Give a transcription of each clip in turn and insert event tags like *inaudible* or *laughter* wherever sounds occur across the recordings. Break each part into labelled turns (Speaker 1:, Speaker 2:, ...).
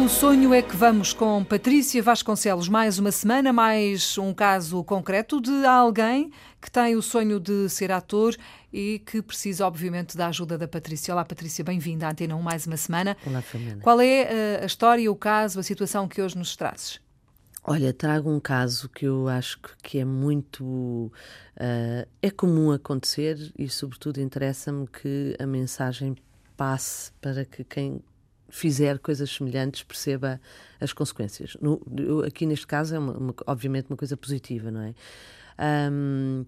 Speaker 1: Pelo sonho é que vamos com Patrícia Vasconcelos. Mais uma semana, mais um caso concreto de alguém que tem o sonho de ser ator e que precisa, obviamente, da ajuda da Patrícia. Olá, Patrícia, bem-vinda à Antena 1 mais uma semana.
Speaker 2: Olá, Fernanda.
Speaker 1: Qual é eh, a história, o caso, a situação que hoje nos trazes?
Speaker 2: Olha, trago um caso que eu acho que é muito. Uh, é comum acontecer e, sobretudo, interessa-me que a mensagem passe para que quem fizer coisas semelhantes perceba as consequências. No, eu, aqui neste caso é uma, uma, obviamente uma coisa positiva, não é? Um,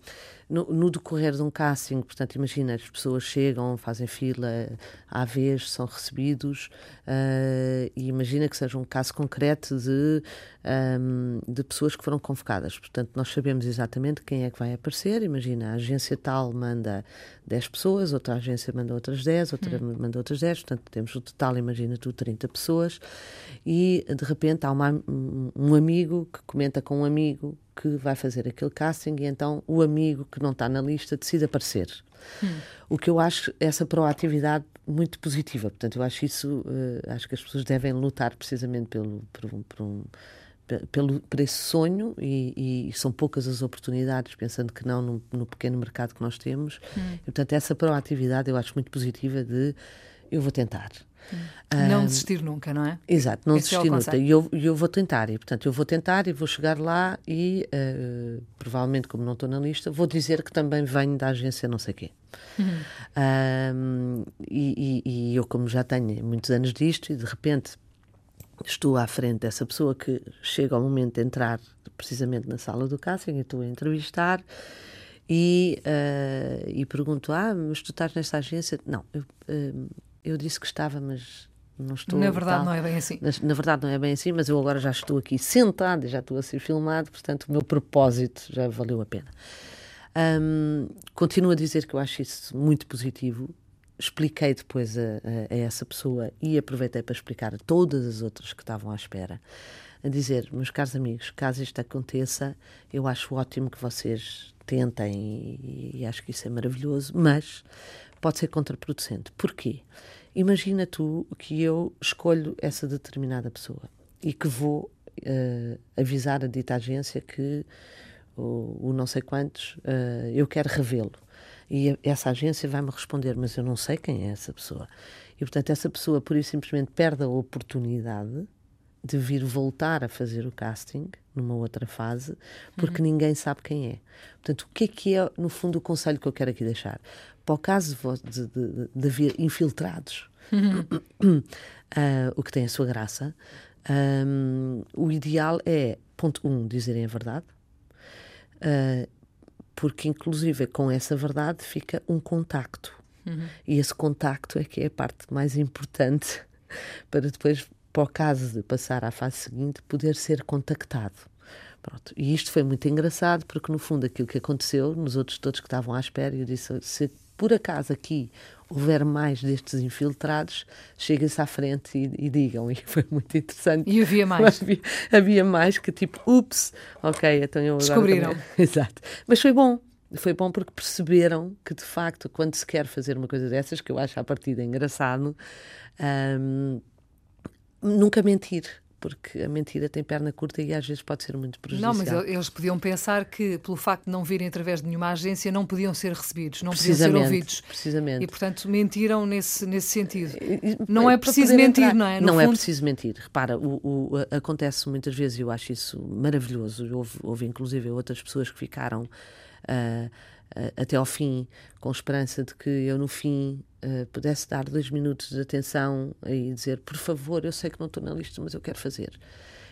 Speaker 2: no, no, decorrer de um casting, portanto, imagina, as pessoas chegam, fazem fila à vez, são recebidos, uh, e imagina que seja um caso concreto de, um, de pessoas que foram convocadas. Portanto, nós sabemos exatamente quem é que vai aparecer. Imagina, a agência tal manda 10 pessoas, outra agência manda outras 10, outra hum. manda outras 10, portanto, temos o total, imagina tu, 30 pessoas, e de repente há uma, um amigo que comenta com um amigo que vai fazer aquele casting e então o amigo que não está na lista decide aparecer. Hum. O que eu acho essa proatividade muito positiva. Portanto, eu acho isso, uh, acho que as pessoas devem lutar precisamente pelo, por, um, por, um, pelo, por esse sonho e, e, são poucas as oportunidades, pensando que não no, no pequeno mercado que nós temos. Hum. E, portanto, essa proatividade eu acho muito positiva de eu vou tentar.
Speaker 1: Não desistir nunca, não é?
Speaker 2: Exato, não Esse é desistir é nunca. E eu, eu vou tentar, e portanto eu vou tentar e vou chegar lá e uh, provavelmente, como não estou na lista, vou dizer que também venho da agência não sei quê. Uhum. Um, e, e, e eu, como já tenho muitos anos disto, e de repente estou à frente dessa pessoa que chega ao momento de entrar precisamente na sala do casting e estou a entrevistar e, uh, e pergunto: Ah, mas tu estás nesta agência? Não, eu. Uh, eu disse que estava, mas não estou.
Speaker 1: Na verdade, tal. não é bem assim.
Speaker 2: Na, na, verdade, não é bem assim, mas eu agora já estou aqui sentado e já estou a ser filmado, portanto, o meu propósito já valeu a pena. Um, continuo a dizer que eu acho isso muito positivo. Expliquei depois a, a, a, essa pessoa e aproveitei para explicar a todas as outras que estavam à espera. A dizer, meus caros amigos, caso isto aconteça, eu acho ótimo que vocês tentem e, e acho que isso é maravilhoso, mas pode ser contraproducente. Porquê? Imagina tu que eu escolho essa determinada pessoa e que vou uh, avisar a dita agência que o, o não sei quantos uh, eu quero revê-lo. E essa agência vai-me responder, mas eu não sei quem é essa pessoa. E, portanto, essa pessoa, por isso simplesmente, perde a oportunidade de vir voltar a fazer o casting numa outra fase, porque uhum. ninguém sabe quem é. Portanto, o que é que é, no fundo, o conselho que eu quero aqui deixar? Para o caso de, de, de haver infiltrados, uhum. uh, *coughs* o que tem a sua graça, um, o ideal é, ponto um, dizerem a verdade, uh, porque, inclusive, com essa verdade fica um contacto. Uhum. E esse contacto é que é a parte mais importante *laughs* para depois para o caso de passar à fase seguinte, poder ser contactado. Pronto. E isto foi muito engraçado, porque no fundo aquilo que aconteceu, nos outros todos que estavam à espera, eu disse: se por acaso aqui houver mais destes infiltrados, cheguem-se à frente e, e, digam. *laughs* E foi muito interessante.
Speaker 1: E havia mais?
Speaker 2: Havia, havia mais que tipo, ups, ok, então eu.
Speaker 1: Descobriram. *laughs*
Speaker 2: Exato. Mas foi bom. Foi bom porque perceberam que, de facto, quando se quer fazer uma coisa dessas, que eu acho à partida engraçado, hum, nunca mentir porque a mentira tem perna curta e às vezes pode ser muito prejudicial.
Speaker 1: Não, mas eles podiam pensar que, pelo facto de não virem através de nenhuma agência, não podiam ser recebidos, não podiam ser ouvidos.
Speaker 2: Precisamente.
Speaker 1: E, portanto, mentiram nesse, nesse sentido. Não é preciso mentir, entrar. não é?
Speaker 2: No não é fundo... é preciso mentir. Repara, o, o, acontece muitas vezes, e eu acho isso maravilhoso. Houve, houve inclusive outras pessoas que ficaram. Uh, até ao fim, com esperança de que eu no fim uh, pudesse dar dois minutos de atenção e dizer, por favor, eu sei que não estou na lista, mas eu quero fazer.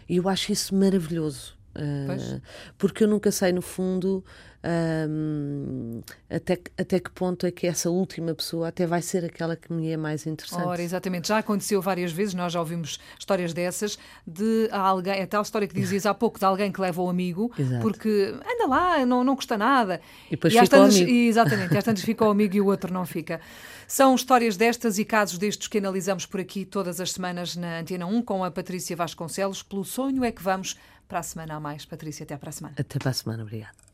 Speaker 2: E eu acho isso maravilhoso. Uh, porque eu nunca sei, no fundo, um, até, até que ponto é que essa última pessoa até vai ser aquela que me é mais interessante.
Speaker 1: Ora, exatamente. Já aconteceu várias vezes, nós já ouvimos histórias dessas, de alguém, a tal história que dizias há pouco, de alguém que leva o amigo, *laughs* Exato. porque anda lá, não, não custa nada.
Speaker 2: E depois e fica tantas, amigo.
Speaker 1: Exatamente, e às *laughs* tantas fica o amigo e o outro não fica. São histórias destas e casos destes que analisamos por aqui todas as semanas na Antena 1 com a Patrícia Vasconcelos. Pelo sonho é que vamos para a semana a mais. Patrícia, até para a semana.
Speaker 2: Até para a semana, obrigada.